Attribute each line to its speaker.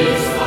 Speaker 1: praise